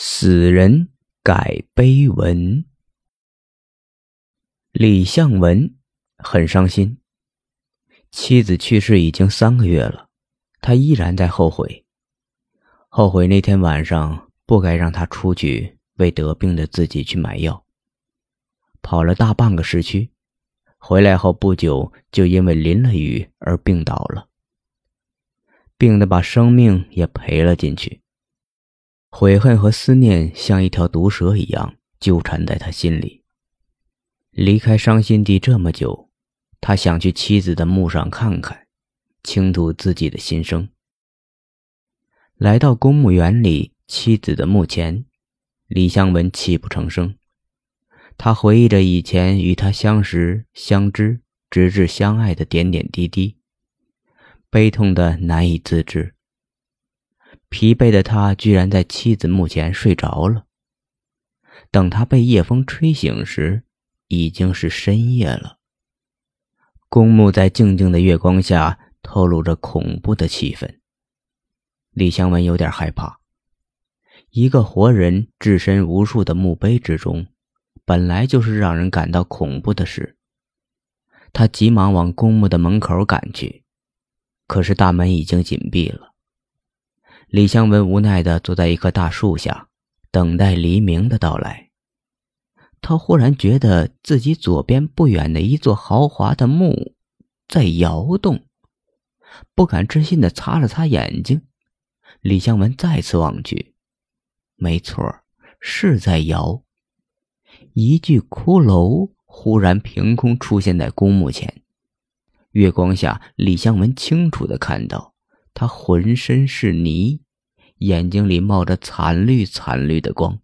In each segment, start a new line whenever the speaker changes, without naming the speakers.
死人改碑文。李向文很伤心，妻子去世已经三个月了，他依然在后悔，后悔那天晚上不该让他出去为得病的自己去买药。跑了大半个市区，回来后不久就因为淋了雨而病倒了，病得把生命也赔了进去。悔恨和思念像一条毒蛇一样纠缠在他心里。离开伤心地这么久，他想去妻子的墓上看看，倾吐自己的心声。来到公墓园里妻子的墓前，李向文泣不成声。他回忆着以前与他相识、相知，直至相爱的点点滴滴，悲痛的难以自制。疲惫的他居然在妻子墓前睡着了。等他被夜风吹醒时，已经是深夜了。公墓在静静的月光下透露着恐怖的气氛。李香文有点害怕。一个活人置身无数的墓碑之中，本来就是让人感到恐怖的事。他急忙往公墓的门口赶去，可是大门已经紧闭了。李香文无奈地坐在一棵大树下，等待黎明的到来。他忽然觉得自己左边不远的一座豪华的墓在摇动，不敢置信地擦了擦眼睛。李香文再次望去，没错，是在摇。一具骷髅忽然凭空出现在公墓前，月光下，李香文清楚地看到。他浑身是泥，眼睛里冒着惨绿惨绿的光，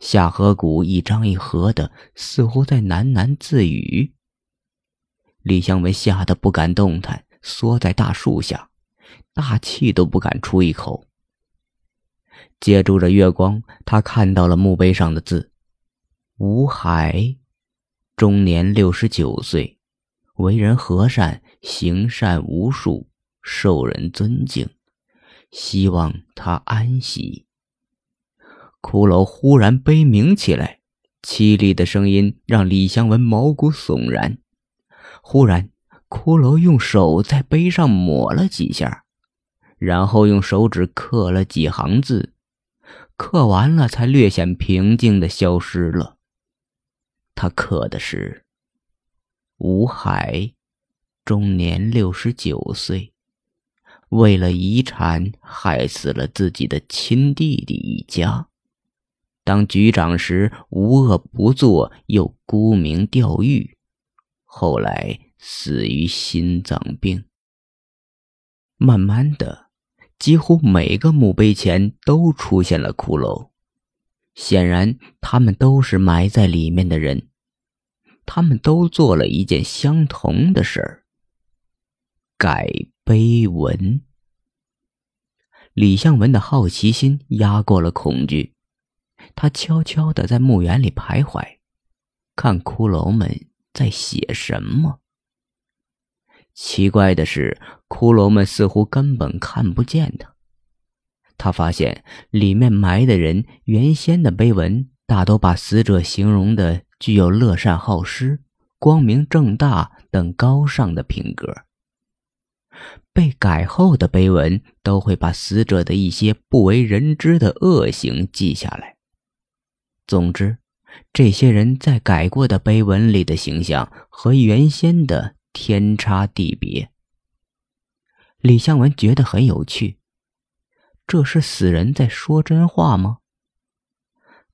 下颌骨一张一合的，似乎在喃喃自语。李香文吓得不敢动弹，缩在大树下，大气都不敢出一口。借助着月光，他看到了墓碑上的字：“吴海，终年六十九岁，为人和善，行善无数。”受人尊敬，希望他安息。骷髅忽然悲鸣起来，凄厉的声音让李香文毛骨悚然。忽然，骷髅用手在碑上抹了几下，然后用手指刻了几行字，刻完了才略显平静的消失了。他刻的是：“吴海，终年六十九岁。”为了遗产，害死了自己的亲弟弟一家。当局长时无恶不作，又沽名钓誉，后来死于心脏病。慢慢的，几乎每个墓碑前都出现了骷髅，显然他们都是埋在里面的人，他们都做了一件相同的事儿。改碑文。李向文的好奇心压过了恐惧，他悄悄的在墓园里徘徊，看骷髅们在写什么。奇怪的是，骷髅们似乎根本看不见他。他发现里面埋的人原先的碑文大都把死者形容的具有乐善好施、光明正大等高尚的品格。被改后的碑文都会把死者的一些不为人知的恶行记下来。总之，这些人在改过的碑文里的形象和原先的天差地别。李向文觉得很有趣，这是死人在说真话吗？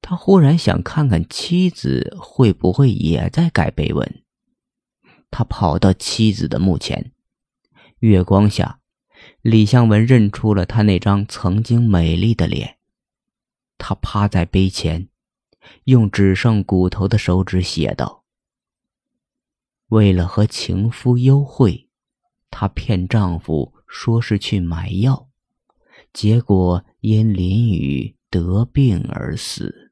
他忽然想看看妻子会不会也在改碑文。他跑到妻子的墓前。月光下，李向文认出了他那张曾经美丽的脸。他趴在碑前，用只剩骨头的手指写道：“为了和情夫幽会，她骗丈夫说是去买药，结果因淋雨得病而死。”